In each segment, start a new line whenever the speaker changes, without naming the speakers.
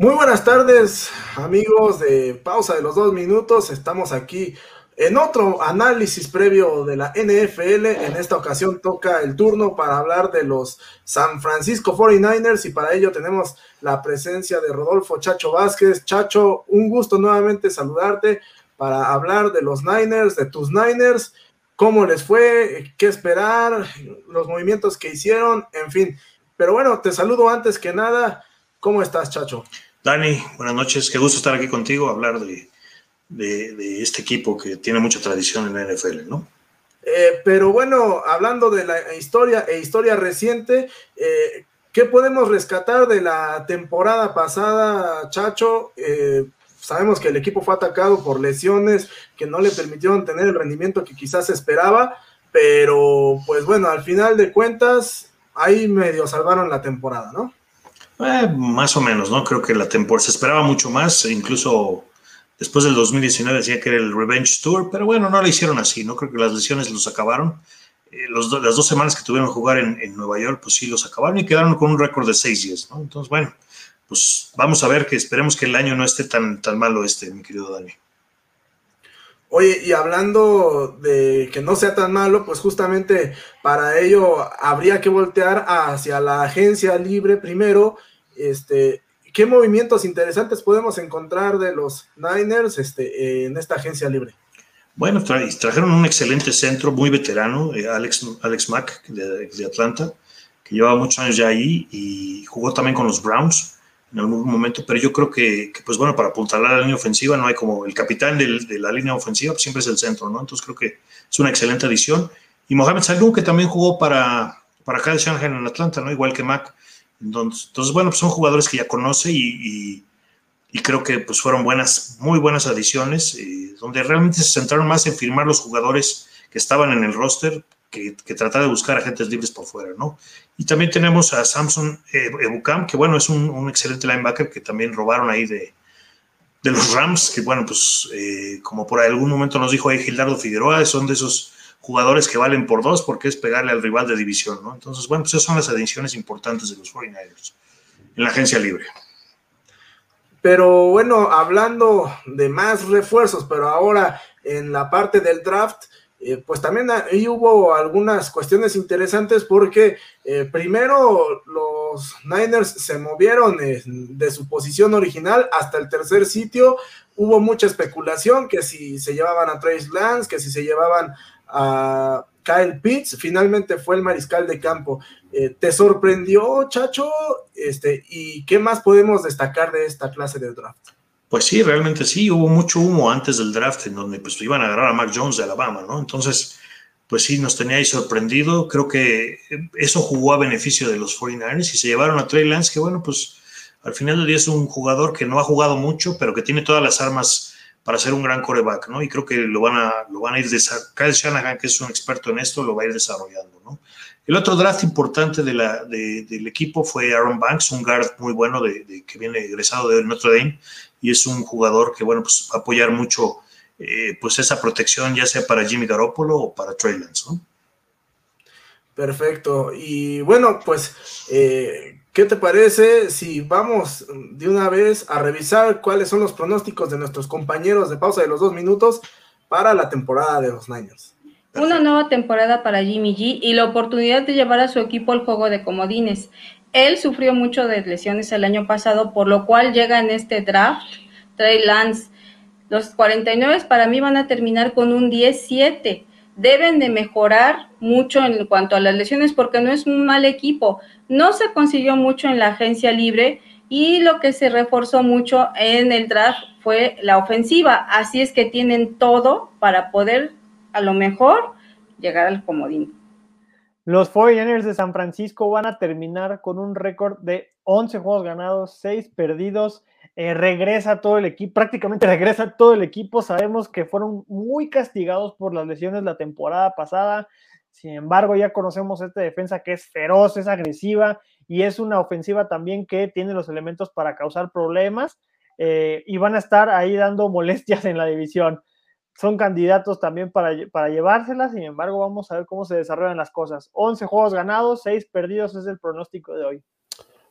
Muy buenas tardes, amigos de Pausa de los Dos Minutos. Estamos aquí en otro análisis previo de la NFL. En esta ocasión toca el turno para hablar de los San Francisco 49ers y para ello tenemos la presencia de Rodolfo Chacho Vázquez. Chacho, un gusto nuevamente saludarte para hablar de los Niners, de tus Niners, cómo les fue, qué esperar, los movimientos que hicieron, en fin. Pero bueno, te saludo antes que nada. ¿Cómo estás, Chacho?
Dani, buenas noches. Qué gusto estar aquí contigo, hablar de, este equipo que tiene mucha tradición en la NFL, ¿no?
Eh, pero bueno, hablando de la historia e historia reciente, eh, ¿qué podemos rescatar de la temporada pasada, Chacho? Eh, sabemos que el equipo fue atacado por lesiones que no le permitieron tener el rendimiento que quizás esperaba, pero pues bueno, al final de cuentas, ahí medio salvaron la temporada, ¿no?
Eh, más o menos, ¿no? Creo que la temporada se esperaba mucho más, e incluso después del 2019 decía que era el Revenge Tour, pero bueno, no lo hicieron así, ¿no? Creo que las lesiones los acabaron. Eh, los las dos semanas que tuvieron que jugar en, Nueva York, pues sí los acabaron y quedaron con un récord de 6-10, ¿no? Entonces, bueno, pues vamos a ver que esperemos que el año no esté tan, tan malo este, mi querido Dani.
Oye, y hablando de que no sea tan malo, pues justamente para ello habría que voltear hacia la agencia libre primero este, ¿Qué movimientos interesantes podemos encontrar de los Niners este, en esta agencia libre?
Bueno, trajeron un excelente centro, muy veterano, eh, Alex, Alex Mack de, Atlanta, que llevaba muchos años ya ahí y jugó también con los Browns en algún momento, pero yo creo que, pues bueno, para apuntalar la línea ofensiva no hay como el capitán de la línea ofensiva, pues siempre es el centro, ¿no? Entonces creo que es una excelente adición. Y Mohamed Salou, que también jugó para, para Kyle Shanahan en Atlanta, ¿no? Igual que Mack. Entonces, bueno, pues son jugadores que ya conoce y, creo que pues fueron buenas, muy buenas adiciones, eh, donde realmente se centraron más en firmar los jugadores que estaban en el roster que, tratar de buscar agentes libres por fuera, ¿no? Y también tenemos a Samson Ebukam, que bueno, es un, excelente linebacker que también robaron ahí de, de los Rams, que bueno, pues eh, como por algún momento nos dijo ahí Gildardo Figueroa, son de esos jugadores que valen por dos porque es pegarle al rival de división, ¿no? Entonces, bueno, pues esas son las adiciones importantes de los 49ers en la agencia libre.
Pero bueno, hablando de más refuerzos, pero ahora en la parte del draft, eh, pues también ahí hubo algunas cuestiones interesantes porque eh, primero los Niners se movieron de su posición original hasta el tercer sitio. Hubo mucha especulación que si se llevaban a Trace Lance, que si se llevaban a Kyle Pitts, finalmente fue el mariscal de campo. Eh, ¿Te sorprendió, Chacho? Este, ¿Y qué más podemos destacar de esta clase de draft?
Pues sí, realmente sí, hubo mucho humo antes del draft en donde pues iban a agarrar a Mac Jones de Alabama, ¿no? Entonces, pues sí, nos tenía ahí sorprendido. Creo que eso jugó a beneficio de los 49ers y se llevaron a Trey Lance, que bueno, pues al final del día es un jugador que no ha jugado mucho, pero que tiene todas las armas para ser un gran coreback, ¿no? Y creo que lo van a, lo van a ir desarrollando. Kyle Shanahan, que es un experto en esto, lo va a ir desarrollando, ¿no? El otro draft importante del equipo fue Aaron Banks, un guard muy bueno de, que viene egresado de Notre Dame y es un jugador que, bueno, pues va apoyar mucho eh, pues esa protección, ya sea para Jimmy Garoppolo o para Trey Lance, ¿no?
Perfecto. Y bueno, pues eh, ¿Qué te parece si vamos de una vez a revisar cuáles son los pronósticos de nuestros compañeros de pausa de los dos minutos para la temporada de los Niners?
Una nueva temporada para Jimmy G y la oportunidad de llevar a su equipo al juego de comodines. Él sufrió mucho de lesiones el año pasado, por lo cual llega en este draft Trey Lance. Los 49 para mí van a terminar con un 10-7 deben de mejorar mucho en cuanto a las lesiones porque no es un mal equipo. No se consiguió mucho en la agencia libre y lo que se reforzó mucho en el draft fue la ofensiva. Así es que tienen todo para poder a lo mejor llegar al comodín.
Los 49ers de San Francisco van a terminar con un récord de 11 juegos ganados, 6 perdidos eh, regresa todo el equipo, prácticamente regresa todo el equipo. Sabemos que fueron muy castigados por las lesiones la temporada pasada. Sin embargo, ya conocemos esta defensa que es feroz, es agresiva y es una ofensiva también que tiene los elementos para causar problemas eh, y van a estar ahí dando molestias en la división. Son candidatos también para, para llevárselas, sin embargo, vamos a ver cómo se desarrollan las cosas. 11 juegos ganados, 6 perdidos es el pronóstico de hoy.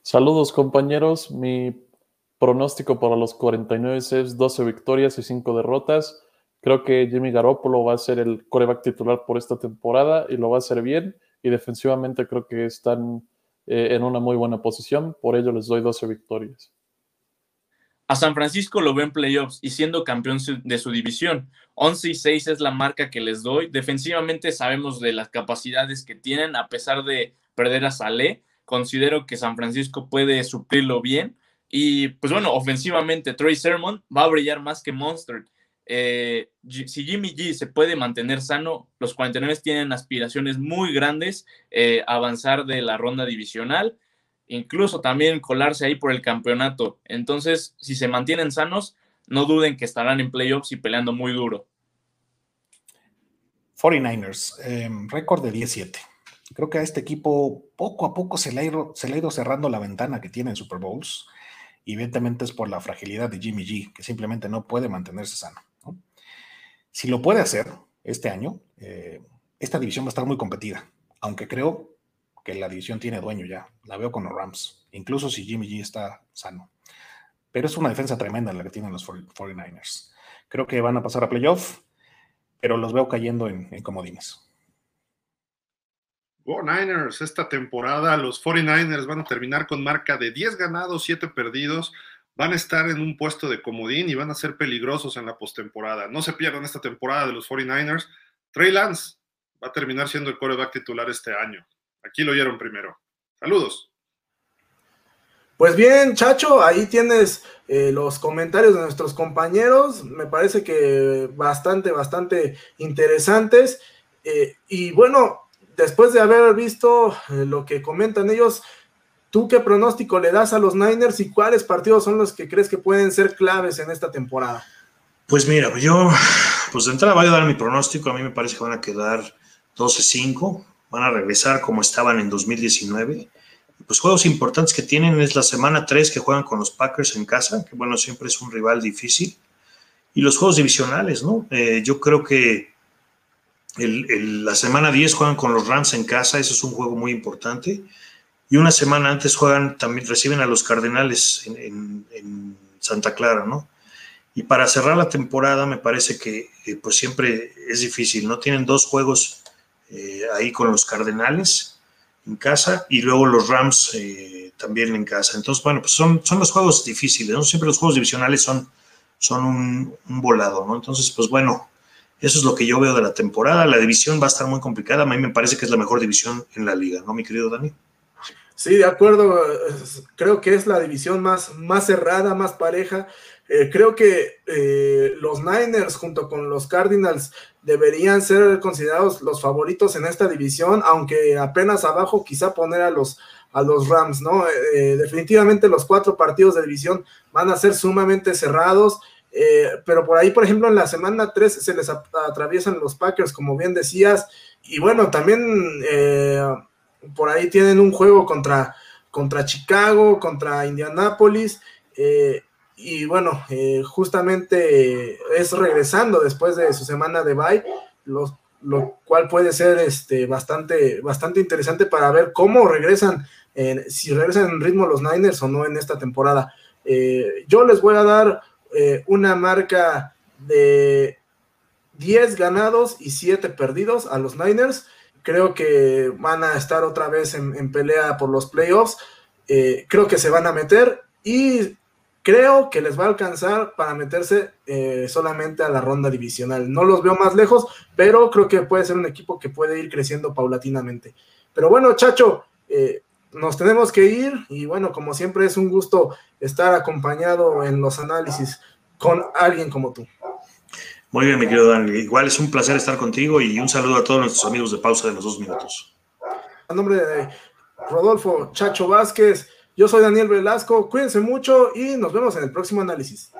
Saludos compañeros, mi pronóstico para los 49 es 12 victorias y 5 derrotas. Creo que Jimmy Garoppolo va a ser el coreback titular por esta temporada y lo va a hacer bien. Y defensivamente creo que están eh, en una muy buena posición. Por ello les doy 12 victorias.
A San Francisco lo ven playoffs y siendo campeón de su división. 11 y 6 es la marca que les doy. Defensivamente sabemos de las capacidades que tienen, a pesar de perder a Saleh. Considero que San Francisco puede suplirlo bien. Y pues bueno, ofensivamente, Troy Sermon va a brillar más que Monster. Eh, si Jimmy G se puede mantener sano, los 49 tienen aspiraciones muy grandes eh, avanzar de la ronda divisional, incluso también colarse ahí por el campeonato. Entonces, si se mantienen sanos, no duden que estarán en playoffs y peleando muy duro.
49ers, em, récord de 17. Creo que a este equipo poco a poco se le, ha ido, se le ha ido cerrando la ventana que tiene en Super Bowls. Evidentemente es por la fragilidad de Jimmy G, que simplemente no puede mantenerse sano. Si lo puede hacer este año, eh, esta división va a estar muy competida, aunque creo que la división tiene dueño ya. La veo con los Rams, incluso si Jimmy G está sano. Pero es una defensa tremenda la que tienen los 49ers. Creo que van a pasar a playoff, pero los veo cayendo en, en comodines.
Oh, Niners, esta temporada los 49ers van a terminar con marca de 10 ganados, 7 perdidos van a estar en un puesto de comodín y van a ser peligrosos en la postemporada. No se pierdan esta temporada de los 49ers. Trey Lance va a terminar siendo el coreback titular este año. Aquí lo oyeron primero. Saludos.
Pues bien, Chacho, ahí tienes eh, los comentarios de nuestros compañeros. Me parece que bastante, bastante interesantes. Eh, y bueno, después de haber visto eh, lo que comentan ellos, ¿Tú qué pronóstico le das a los Niners y cuáles partidos son los que crees que pueden ser claves en esta temporada?
Pues mira, yo, pues de entrada voy a dar mi pronóstico. A mí me parece que van a quedar 12-5, van a regresar como estaban en 2019. Pues juegos importantes que tienen es la semana 3 que juegan con los Packers en casa, que bueno, siempre es un rival difícil. Y los juegos divisionales, ¿no? Eh, yo creo que la semana 10 juegan con los Rams en casa, eso es un juego muy importante y una semana antes juegan, también reciben a los Cardenales en, Santa Clara, ¿no? Y para cerrar la temporada me parece que eh, pues siempre es difícil, ¿no? Tienen dos juegos eh, ahí con los Cardenales en casa y luego los Rams eh, también en casa. Entonces, bueno, pues son, son los juegos difíciles, ¿no? Siempre los juegos divisionales son, son un, un volado, ¿no? Entonces, pues bueno, eso es lo que yo veo de la temporada. La división va a estar muy complicada. A mí me parece que es la mejor división en la liga, ¿no, mi querido Dani?
Sí, de acuerdo. Creo que es la división más, más cerrada, más pareja. Eh, creo que eh, los Niners junto con los Cardinals deberían ser considerados los favoritos en esta división, aunque apenas abajo quizá poner a los, a los Rams, ¿no? Eh, definitivamente los cuatro partidos de división van a ser sumamente cerrados, pero por ahí, por ejemplo, en la semana 3 se les atraviesan los Packers, como bien decías, y bueno, también por ahí tienen un juego contra, contra Chicago, contra Indianápolis, eh, y bueno, eh, justamente es regresando después de su semana de bye, lo, cual puede ser este, bastante, bastante interesante para ver cómo regresan, si regresan en ritmo los Niners o no en esta temporada. Eh, yo les voy a dar una marca de 10 ganados y 7 perdidos a los Niners. Creo que van a estar otra vez en, pelea por los playoffs. Eh, creo que se van a meter y creo que les va a alcanzar para meterse eh, solamente a la ronda divisional. No los veo más lejos, pero creo que puede ser un equipo que puede ir creciendo paulatinamente. Pero bueno, Chacho, eh, nos tenemos que ir y bueno, como siempre es un gusto estar acompañado en los análisis con alguien como tú.
Muy bien, mi querido Dani. Igual es un placer estar contigo y un saludo a todos nuestros amigos de pausa de los dos minutos.
A nombre de Rodolfo Chacho Vázquez, yo soy Daniel Velasco. Cuídense mucho y nos vemos en el próximo análisis.